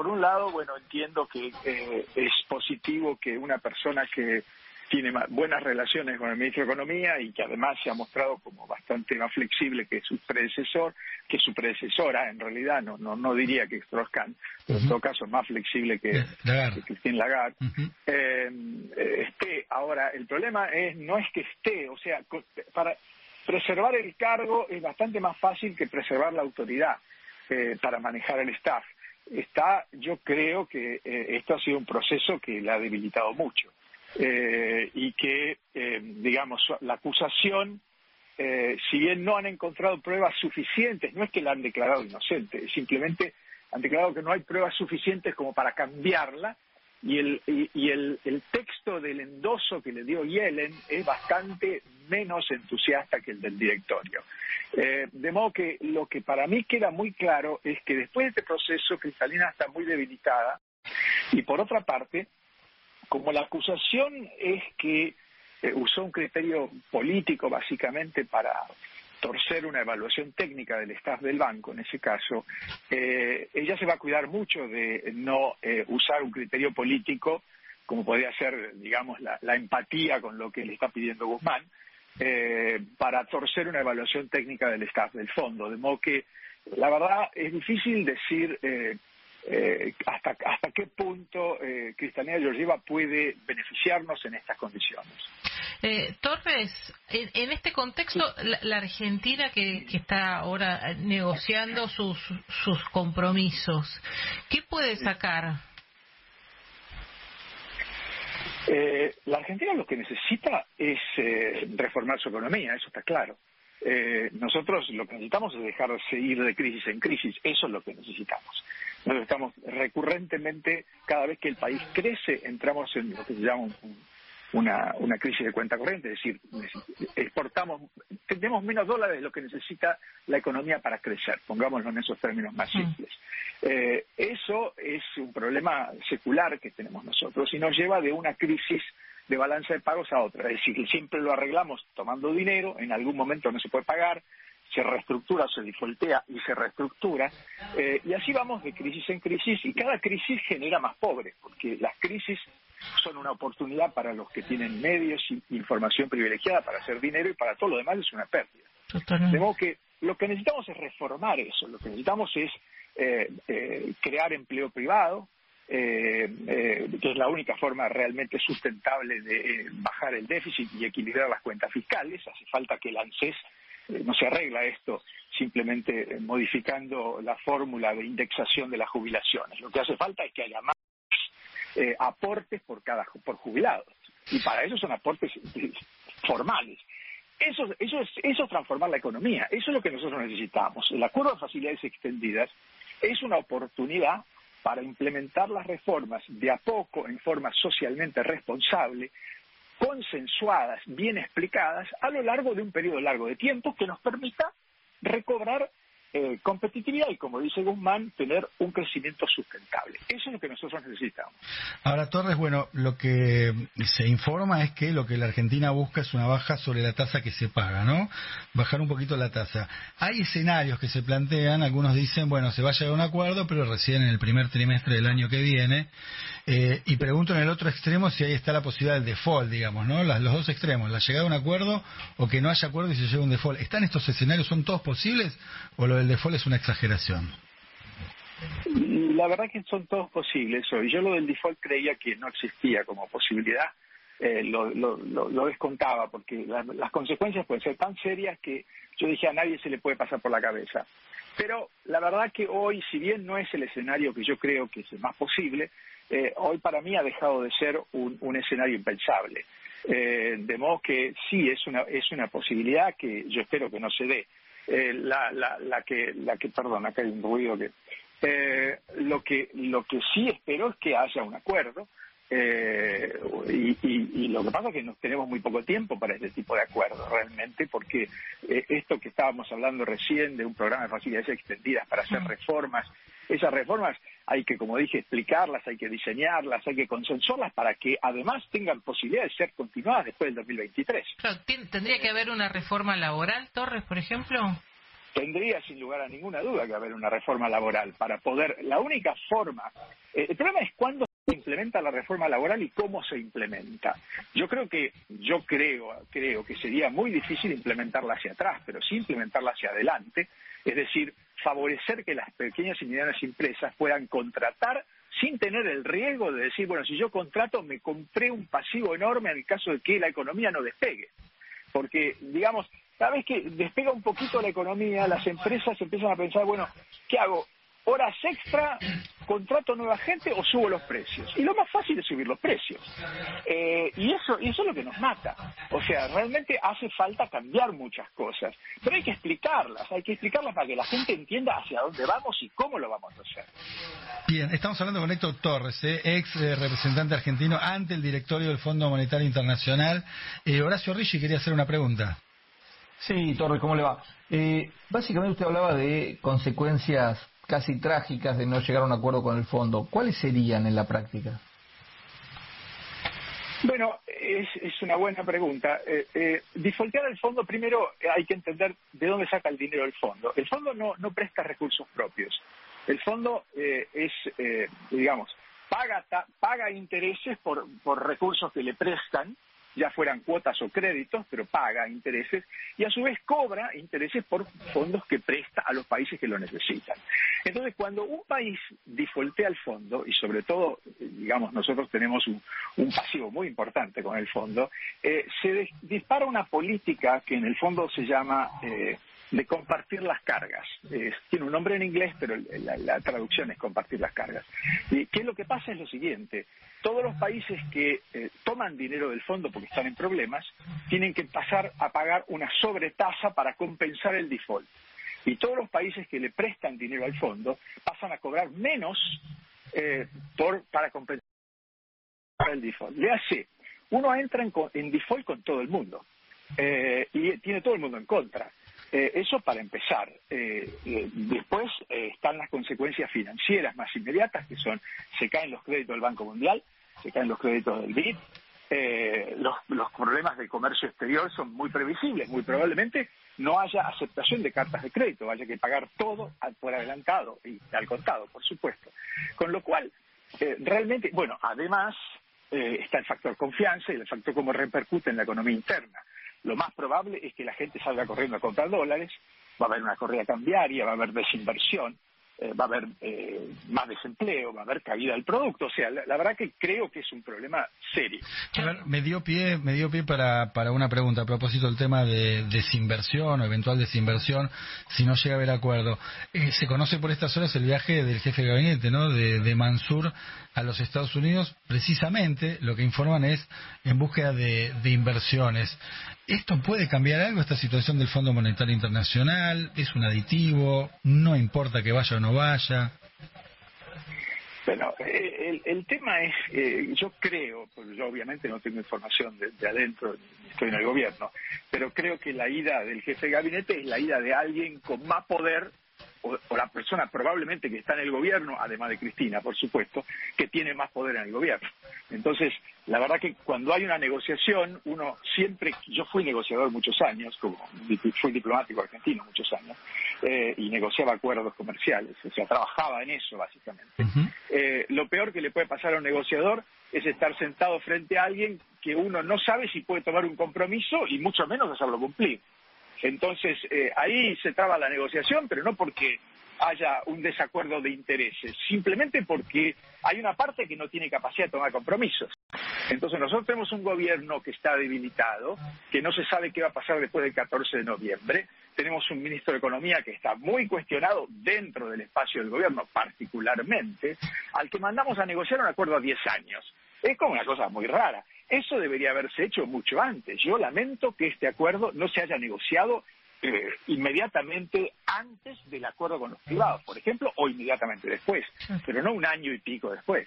por un lado, bueno, entiendo que eh, es positivo que una persona que tiene buenas relaciones con el ministro de Economía y que además se ha mostrado como bastante más flexible que su predecesor, que su predecesora, en realidad, no no, no diría que Strauss-Kahn, pero en todo caso más flexible que, Christine Lagarde, eh, esté. Ahora, el problema es no es que esté, o sea, para preservar el cargo es bastante más fácil que preservar la autoridad eh, para manejar el staff. Está, yo creo que eh, esto ha sido un proceso que le ha debilitado mucho eh, y que, eh, digamos, la acusación, si bien no han encontrado pruebas suficientes, no es que la han declarado inocente, simplemente han declarado que no hay pruebas suficientes como para cambiarla y el, y, el, texto del endoso que le dio Yellen es bastante menos entusiasta que el del directorio. Eh, de modo que lo que para mí queda muy claro es que después de este proceso Cristalina está muy debilitada. Y por otra parte como la acusación es que eh, usó un criterio político básicamente para torcer una evaluación técnica del staff del banco, en ese caso, eh, ella se va a cuidar mucho de no eh, usar un criterio político, como podría ser, digamos, la, empatía con lo que le está pidiendo Guzmán, para torcer una evaluación técnica del staff del fondo. De modo que, la verdad, es difícil decir eh, hasta, hasta qué punto eh, Cristalina Georgieva puede beneficiarnos en estas condiciones. Eh, Torres, en, este contexto, la, Argentina que, está ahora negociando sus, sus compromisos, ¿qué puede sacar? Eh, la Argentina lo que necesita es reformar su economía, eso está claro. nosotros lo que necesitamos es dejar de seguir de crisis en crisis, eso es lo que necesitamos. Nosotros estamos recurrentemente, cada vez que el país crece, entramos en lo que se llama una, una crisis de cuenta corriente, es decir, exportamos, tenemos menos dólares de lo que necesita la economía para crecer, pongámoslo en esos términos más simples. Eh, eso es un problema secular que tenemos nosotros y nos lleva de una crisis de balanza de pagos a otra, es decir, que siempre lo arreglamos tomando dinero, en algún momento no se puede pagar, se reestructura, se difoltea y se reestructura, eh, y así vamos de crisis en crisis, y cada crisis genera más pobres, porque las crisis son una oportunidad para los que tienen medios y información privilegiada para hacer dinero, y para todo lo demás es una pérdida. De modo que lo que necesitamos es reformar eso, lo que necesitamos es eh, eh, crear empleo privado, que es la única forma realmente sustentable de bajar el déficit y equilibrar las cuentas fiscales. Hace falta que el ANSES eh, no se arregla esto simplemente eh, modificando la fórmula de indexación de las jubilaciones. Lo que hace falta es que haya más eh, aportes por cada por jubilados y para eso son aportes formales. Eso, eso, es, eso es transformar la economía, eso es lo que nosotros necesitamos. El acuerdo de facilidades extendidas es una oportunidad para implementar las reformas de a poco en forma socialmente responsable, consensuadas, bien explicadas, a lo largo de un periodo largo de tiempo que nos permita recobrar eh, competitividad y, como dice Guzmán, tener un crecimiento sustentable. Eso es lo que nosotros necesitamos. Ahora, Torres, bueno, lo que se informa es que lo que la Argentina busca es una baja sobre la tasa que se paga, ¿no? Bajar un poquito la tasa. Hay escenarios que se plantean, algunos dicen, bueno, se va a llegar a un acuerdo, pero recién en el primer trimestre del año que viene. Eh, y pregunto en el otro extremo si ahí está la posibilidad del default, digamos, ¿no? los dos extremos, la llegada a un acuerdo o que no haya acuerdo y se llegue a un default. ¿Están estos escenarios, son todos posibles o lo del default es una exageración? La verdad que son todos posibles hoy. Yo lo del default creía que no existía como posibilidad. Eh, lo, lo, descontaba porque las consecuencias pueden ser tan serias que yo dije a nadie se le puede pasar por la cabeza. Pero la verdad que hoy, si bien no es el escenario que yo creo que es el más posible, eh, hoy para mí ha dejado de ser un, escenario impensable. Eh, de modo que sí, es una, es una posibilidad que yo espero que no se dé. Eh, la, la, la, que, la que, perdón, acá hay un ruido que... Eh, lo que lo que sí espero es que haya un acuerdo eh, y, y, lo que pasa es que nos tenemos muy poco tiempo para este tipo de acuerdos realmente porque eh, esto que estábamos hablando recién de un programa de facilidades extendidas para hacer reformas esas reformas hay que, como dije, explicarlas, hay que diseñarlas, hay que consensuarlas para que además tengan posibilidad de ser continuadas después del 2023. ¿Tendría que haber una reforma laboral, Torres, por ejemplo? Tendría sin lugar a ninguna duda que haber una reforma laboral para poder, la única forma implementa la reforma laboral y cómo se implementa. Yo creo que, yo creo, creo que sería muy difícil implementarla hacia atrás, pero sí implementarla hacia adelante, es decir, favorecer que las pequeñas y medianas empresas puedan contratar sin tener el riesgo de decir, bueno, si yo contrato me compré un pasivo enorme en el caso de que la economía no despegue. Porque, digamos, cada vez que despega un poquito la economía, las empresas empiezan a pensar, bueno, ¿qué hago? Horas extra, contrato nueva gente o subo los precios. Y lo más fácil es subir los precios. Eh, y eso y eso es lo que nos mata. O sea, realmente hace falta cambiar muchas cosas. Pero hay que explicarlas, hay que explicarlas para que la gente entienda hacia dónde vamos y cómo lo vamos a hacer. Bien, estamos hablando con Héctor Torres, eh, ex eh, representante argentino ante el directorio del Fondo Monetario Internacional. Horacio Ricci quería hacer una pregunta. Sí, Torres, ¿cómo le va? básicamente usted hablaba de consecuencias casi trágicas de no llegar a un acuerdo con el fondo. ¿Cuáles serían en la práctica? Bueno, es, una buena pregunta. Eh, eh, el fondo, primero hay que entender de dónde saca el dinero el fondo. El fondo no, no presta recursos propios. El fondo eh, es, eh, digamos, paga, paga intereses por, por recursos que le prestan ya fueran cuotas o créditos, pero paga intereses y a su vez cobra intereses por fondos que presta a los países que lo necesitan. Entonces, cuando un país defaultea el fondo, y sobre todo, digamos, nosotros tenemos un, pasivo muy importante con el fondo, eh, se dispara una política que en el fondo se llama eh, de compartir las cargas. tiene un nombre en inglés, pero la, traducción es compartir las cargas. Y qué es lo que pasa es lo siguiente, todos los países que eh, toman dinero del fondo porque están en problemas, tienen que pasar a pagar una sobretasa para compensar el default. Y todos los países que le prestan dinero al fondo pasan a cobrar menos eh, por, para compensar el default. Le hace, uno entra en, default con todo el mundo eh, y tiene todo el mundo en contra. Eh, eso para empezar. Eh, eh, después están las consecuencias financieras más inmediatas, que son, se caen los créditos del Banco Mundial, se caen los créditos del BID, los, problemas del comercio exterior son muy previsibles. Muy probablemente no haya aceptación de cartas de crédito, haya que pagar todo por adelantado y al contado, por supuesto. Con lo cual, realmente, bueno, además está el factor confianza y el factor cómo repercute en la economía interna lo más probable es que la gente salga corriendo a comprar dólares, va a haber una corrida cambiaria, va a haber desinversión, eh, va a haber eh, más desempleo, va a haber caída del producto. O sea, la, verdad que creo que es un problema serio. me dio pie, me dio pie para, para una pregunta a propósito del tema de desinversión o eventual desinversión si no llega a haber acuerdo. Eh, se conoce por estas horas el viaje del jefe de gabinete, ¿no? De, de Mansur a los Estados Unidos. Precisamente lo que informan es en búsqueda de, de inversiones. ¿Esto puede cambiar algo, esta situación del Fondo Monetario Internacional? ¿Es un aditivo? ¿No importa que vaya o no vaya? Bueno, eh, el, tema es, eh, yo creo, porque yo obviamente no tengo información de, adentro, estoy en el gobierno, pero creo que la ida del jefe de gabinete es la ida de alguien con más poder o, la persona probablemente que está en el gobierno, además de Cristina, por supuesto, que tiene más poder en el gobierno. Entonces, la verdad que cuando hay una negociación, uno siempre, yo fui negociador muchos años, como fui diplomático argentino muchos años, eh, y negociaba acuerdos comerciales, o sea, trabajaba en eso básicamente. Eh, lo peor que le puede pasar a un negociador es estar sentado frente a alguien que uno no sabe si puede tomar un compromiso y mucho menos hacerlo cumplir. Entonces, eh, ahí se traba la negociación, pero no porque haya un desacuerdo de intereses, simplemente porque hay una parte que no tiene capacidad de tomar compromisos. Entonces nosotros tenemos un gobierno que está debilitado, que no se sabe qué va a pasar después del 14 de noviembre, tenemos un ministro de Economía que está muy cuestionado dentro del espacio del gobierno particularmente, al que mandamos a negociar un acuerdo a 10 años. Es como una cosa muy rara. Eso debería haberse hecho mucho antes. Yo lamento que este acuerdo no se haya negociado eh, inmediatamente antes del acuerdo con los privados, por ejemplo, o inmediatamente después, pero no un año y pico después.